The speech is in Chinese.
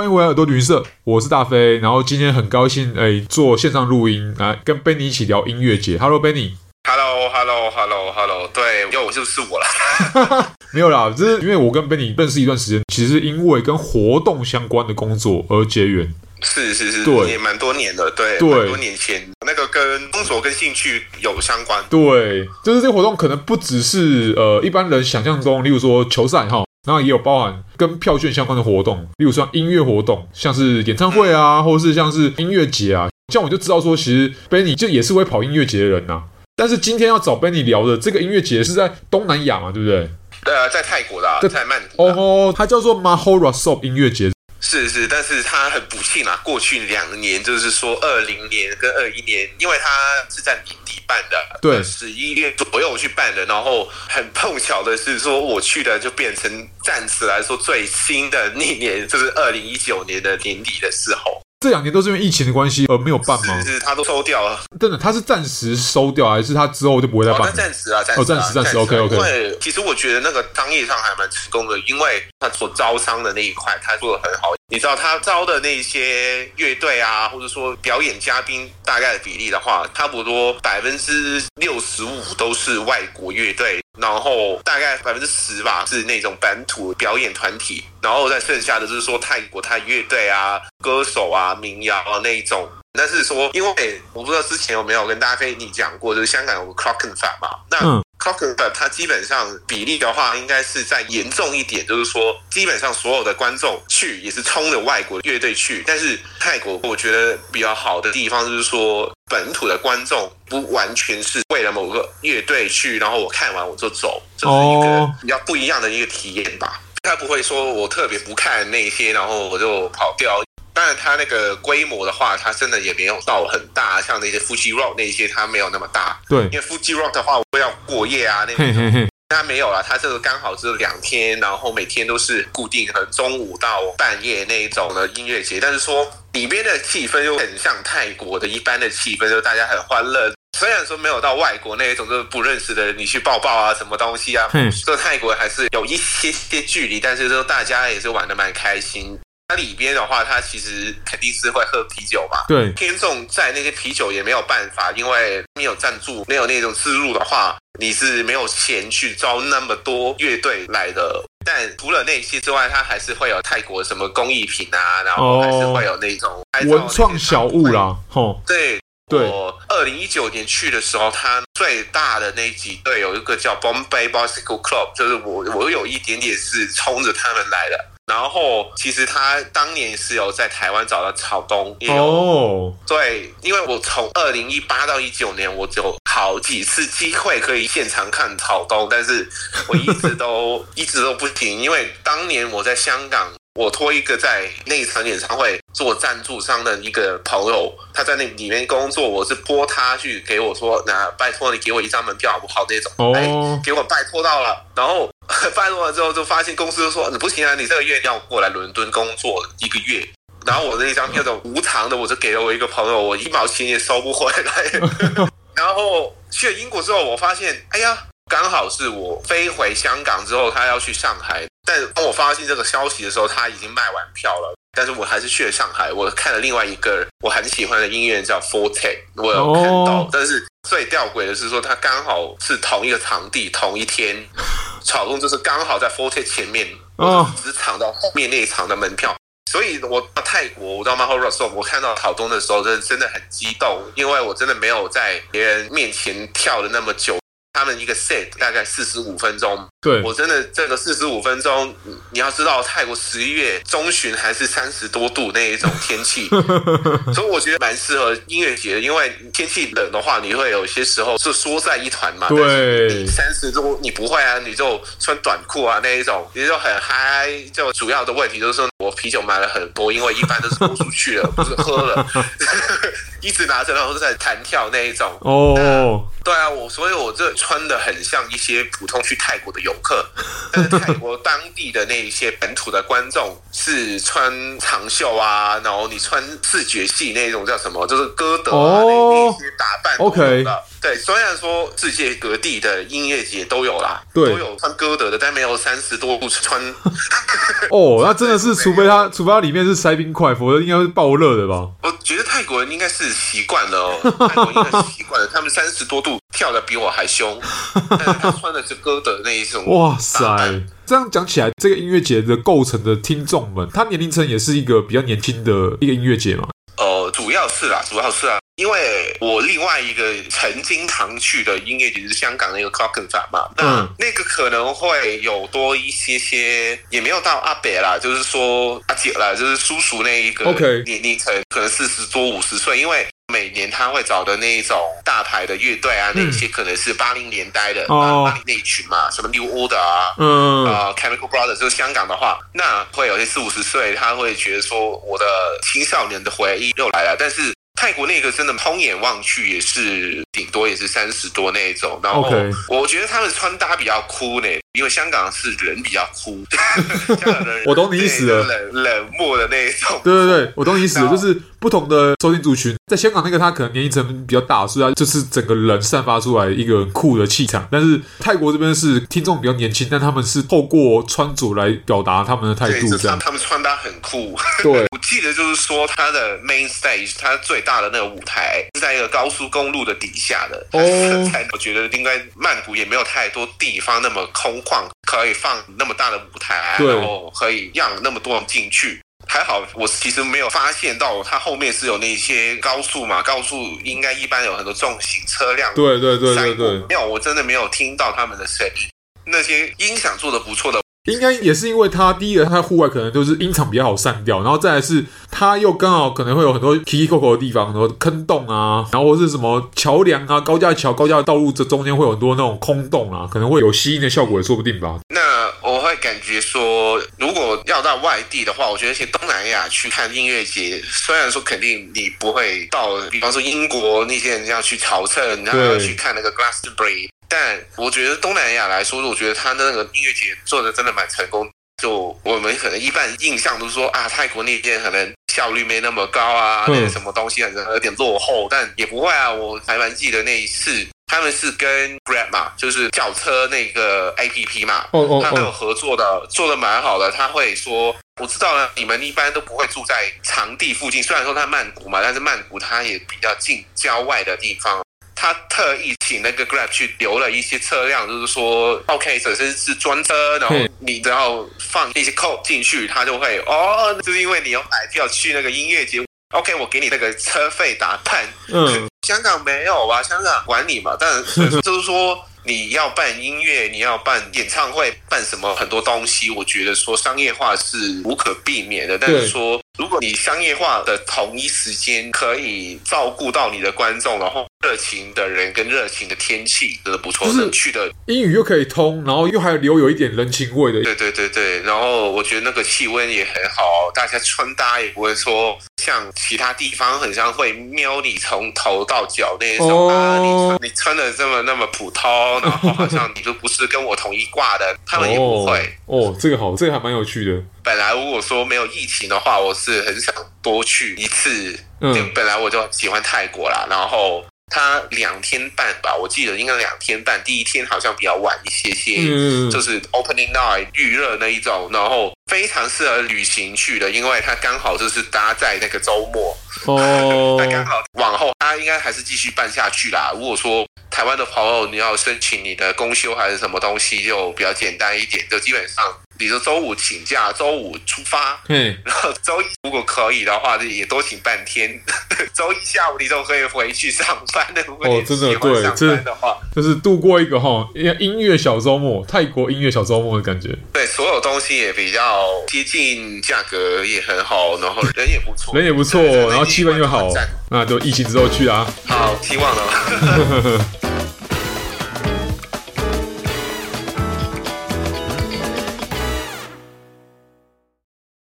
欢迎回来耳朵旅行社，我是大飞。然后今天很高兴，哎，做线上录音来跟 Benny 一起聊音乐节。Hello，Benny。Hello，Hello，Hello，Hello。对，又就是我了。没有啦，就是因为我跟 Benny 认识一段时间，其实是因为跟活动相关的工作而结缘。是是是，对，也蛮多年的，对，对，蛮多年前那个跟工作跟兴趣有相关。对，就是这个活动可能不只是呃一般人想象中，例如说球赛哈。然后也有包含跟票券相关的活动，例如说音乐活动，像是演唱会啊，或者是像是音乐节啊，这样我就知道说，其实 Benny 就也是会跑音乐节的人呐、啊。但是今天要找 Benny 聊的这个音乐节是在东南亚嘛，对不对？呃，在泰国的、啊，在曼谷。哦吼，它叫做 Mahorasop 音乐节。是是，但是他很不幸啊，过去两年就是说二零年跟二一年，因为他是在年底办的，对，十一月左右去办的，然后很碰巧的是说我去的就变成暂时来说最新的那年，就是二零一九年的年底的时候。这两年都是因为疫情的关系而没有办吗？是是，他都收掉了。真的，他是暂时收掉，还是他之后就不会再办？哦，暂时啊，暂时啊，哦，暂时，暂时，OK OK。因为其实我觉得那个商业上还蛮成功的，因为他所招商的那一块，他做的很好。你知道他招的那些乐队啊，或者说表演嘉宾，大概的比例的话，差不多百分之六十五都是外国乐队。然后大概百分之十吧是那种本土表演团体，然后再剩下的就是说泰国泰乐队啊、歌手啊、民谣啊那一种。但是说，因为我不知道之前有没有跟大家跟你讲过，就是香港有个 Clockenflap 嘛，那 Clockenflap 它基本上比例的话，应该是再严重一点，就是说基本上所有的观众去也是冲着外国乐队去，但是泰国我觉得比较好的地方就是说。本土的观众不完全是为了某个乐队去，然后我看完我就走，这是一个比较不一样的一个体验吧。他不会说我特别不看那些，然后我就跑掉。当然，它那个规模的话，它真的也没有到很大，像那些 Fuji Rock 那些，它没有那么大。对，因为 Fuji Rock 的话，我要过夜啊，那种。他没有了，它这个刚好只有两天，然后每天都是固定，可能中午到半夜那一种的音乐节。但是说里边的气氛又很像泰国的一般的气氛，就大家很欢乐。虽然说没有到外国那一种，就是不认识的人你去抱抱啊，什么东西啊，嗯这泰国还是有一些些距离，但是说大家也是玩的蛮开心。它里边的话，它其实肯定是会喝啤酒嘛。对，偏重在那些啤酒也没有办法，因为没有赞助，没有那种自入的话，你是没有钱去招那么多乐队来的。但除了那些之外，它还是会有泰国什么工艺品啊，然后还是会有那种文创小物啦。吼，对对。我二零一九年去的时候，它最大的那几队有一个叫 Bombay Bicycle Club，就是我我有一点点是冲着他们来的。然后，其实他当年是有在台湾找到草东，也有，oh. 对，因为我从二零一八到一九年，我就好几次机会可以现场看草东，但是我一直都 一直都不行，因为当年我在香港。我托一个在那一场演唱会做赞助商的一个朋友，他在那里面工作，我是托他去给我说，那拜托你给我一张门票好不好？那种，哎、oh.，给我拜托到了，然后 拜托了之后，就发现公司就说你不行啊，你这个月要过来伦敦工作一个月，然后我的那张票就无偿的，我就给了我一个朋友，我一毛钱也收不回来。然后去了英国之后，我发现，哎呀。刚好是我飞回香港之后，他要去上海。但当我发现这个消息的时候，他已经卖完票了。但是我还是去了上海。我看了另外一个我很喜欢的音乐叫 Forte，我有看到。但是最吊诡的是说，他刚好是同一个场地，同一天，草东就是刚好在 Forte 前面，只抢到后面那一场的门票。所以我到泰国，我到 m a h o r a s o 我看到草东的时候，真的真的很激动，因为我真的没有在别人面前跳了那么久。他们一个 set 大概四十五分钟，对，我真的这个四十五分钟，你要知道泰国十一月中旬还是三十多度那一种天气，所以我觉得蛮适合音乐节的，因为天气冷的话，你会有些时候是缩在一团嘛，对，三十度你不会啊，你就穿短裤啊那一种，你就很嗨。就主要的问题就是说我啤酒买了很多，因为一般都是泼出去了，不是喝了，一直拿着然后在弹跳那一种。哦，对啊，我所以，我这穿的很像一些普通去泰国的游客，但是泰国当地的那一些本土的观众是穿长袖啊，然后你穿视觉系那种叫什么，就是歌德啊、oh, 那些打扮的，OK，对，虽然说世界各地的音乐节都有啦，对，都有穿歌德的，但没有三十多度穿。哦，那真的是，除非他，除非他里面是塞冰块，否则应该是爆热的吧？我觉得泰国人应该是习惯了哦，泰国应该是习惯了，他们三十多度。跳的比我还凶，但是他穿的是歌德那一种。哇塞，这样讲起来，这个音乐节的构成的听众们，他年龄层也是一个比较年轻的一个音乐节嘛？呃，主要是啦，主要是啊，因为我另外一个曾经常去的音乐节是香港那个 Clockenflap 嘛，那，那个可能会有多一些些，也没有到阿北啦，就是说阿姐啦，就是叔叔那一个年龄层可能四十多五十岁，因为。每年他会找的那一种大牌的乐队啊，嗯、那些可能是八零年代的八零那一群嘛，什么 New Order 啊，嗯啊、呃、Chemical Brothers，就是香港的话，那会有些四五十岁，他会觉得说我的青少年的回忆又来了。但是泰国那个真的通眼望去也是顶多也是三十多那一种，然后我觉得他们穿搭比较酷呢。因为香港是人比较酷，我懂你意思了，冷冷漠的那一种。对对对，我懂你意思了，就是不同的收听族群，在香港那个他可能年龄层比较大，所以他就是整个人散发出来一个酷的气场。但是泰国这边是听众比较年轻，但他们是透过穿着来表达他们的态度，这样。他们穿搭很酷。对，我记得就是说他的 main stage，他最大的那个舞台是在一个高速公路的底下的。哦。我觉得应该曼谷也没有太多地方那么空。旷可以放那么大的舞台，然后可以让那么多人进去。还好，我其实没有发现到它后面是有那些高速嘛，高速应该一般有很多重型车辆。对对对对对，没有，我真的没有听到他们的声音。那些音响做的不错的。应该也是因为它第一个，它户外可能就是音场比较好散掉，然后再来是它又刚好可能会有很多奇奇怪怪的地方，很多坑洞啊，然后或是什么桥梁啊、高架桥、高架道路这中间会有很多那种空洞啊，可能会有吸音的效果也说不定吧。那我会感觉说，如果要到外地的话，我觉得去东南亚去看音乐节，虽然说肯定你不会到，比方说英国那些人要去朝圣，然后要去看那个 Glastonbury。但我觉得东南亚来说，我觉得他的那个音乐节做的真的蛮成功。就我们可能一般印象都说啊，泰国那边可能效率没那么高啊，那个什么东西可能有点落后。但也不会啊，我还蛮记得那一次，他们是跟 Grab 嘛，就是叫车那个 APP 嘛，他们有合作的，做的蛮好的。他会说，我知道了，你们一般都不会住在场地附近，虽然说在曼谷嘛，但是曼谷它也比较近郊外的地方。他特意请那个 Grab 去留了一些车辆，就是说，OK，这是是专车，然后你只要放一些 code 进去，他就会哦，就是因为你有买票去那个音乐节，OK，我给你那个车费打半。嗯，香港没有吧？香港管你嘛，但 就是说你要办音乐，你要办演唱会，办什么很多东西，我觉得说商业化是无可避免的，但是说。如果你商业化的同一时间可以照顾到你的观众，然后热情的人跟热情的天气，真的不错。就是去的英语又可以通，然后又还留有一点人情味的。对对对对，然后我觉得那个气温也很好，大家穿搭也不会说像其他地方很像会瞄你从头到脚那种、哦、啊，你穿你穿的这么那么普通，然后好像你就不是跟我同一挂的，他们也不会。哦，这个好，这个还蛮有趣的。本来如果说没有疫情的话，我是很想多去一次。嗯，本来我就喜欢泰国啦，然后它两天半吧，我记得应该两天半。第一天好像比较晚一些些，嗯，就是 opening night 预热那一种，然后非常适合旅行去的，因为它刚好就是搭在那个周末。哦，那刚好往后它应该还是继续办下去啦。如果说台湾的朋友你要申请你的公休还是什么东西，就比较简单一点，就基本上。比如说周五请假，周五出发，嗯，然后周一如果可以的话，就也多请半天。周一下午你都可以回去上班的。哦，真的对，这的话就是度过一个哈音乐小周末，泰国音乐小周末的感觉。对，所有东西也比较接近，价格也很好，然后人也不错，人也不错，然后气氛又好，那就疫情之后去啊。好，希望了。